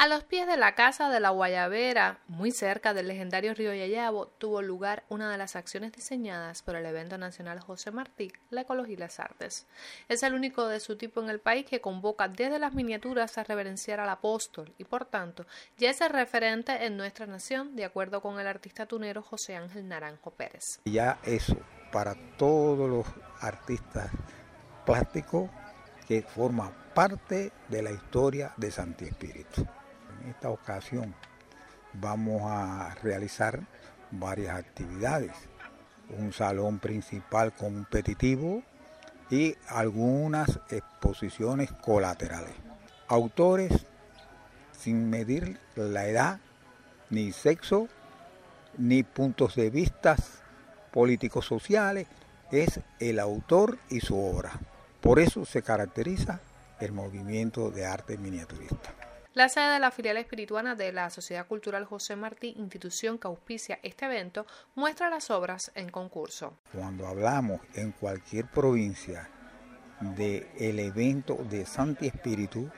A los pies de la casa de la Guayabera, muy cerca del legendario río Yayabo, tuvo lugar una de las acciones diseñadas por el evento nacional José Martí, la ecología y las artes. Es el único de su tipo en el país que convoca desde las miniaturas a reverenciar al apóstol y por tanto ya es el referente en nuestra nación, de acuerdo con el artista tunero José Ángel Naranjo Pérez. Ya eso para todos los artistas plásticos que forman parte de la historia de Santi Espíritu. En esta ocasión vamos a realizar varias actividades. Un salón principal competitivo y algunas exposiciones colaterales. Autores sin medir la edad, ni sexo, ni puntos de vista políticos sociales, es el autor y su obra. Por eso se caracteriza el movimiento de arte miniaturista. La sede de la filial espirituana de la Sociedad Cultural José Martí, institución que auspicia este evento, muestra las obras en concurso. Cuando hablamos en cualquier provincia del el evento de Santi Espíritu,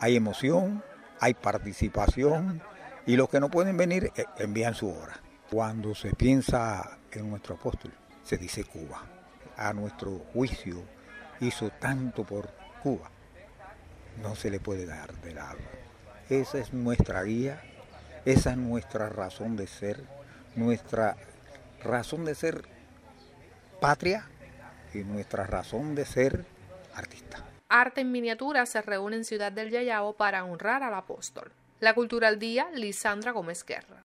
hay emoción, hay participación y los que no pueden venir eh, envían su obra. Cuando se piensa en nuestro apóstol, se dice Cuba. A nuestro juicio hizo tanto por Cuba, no se le puede dar de lado. Esa es nuestra guía, esa es nuestra razón de ser, nuestra razón de ser patria y nuestra razón de ser artista. Arte en miniatura se reúne en Ciudad del Yayabo para honrar al apóstol. La Cultura al Día, Lisandra Gómez Guerra.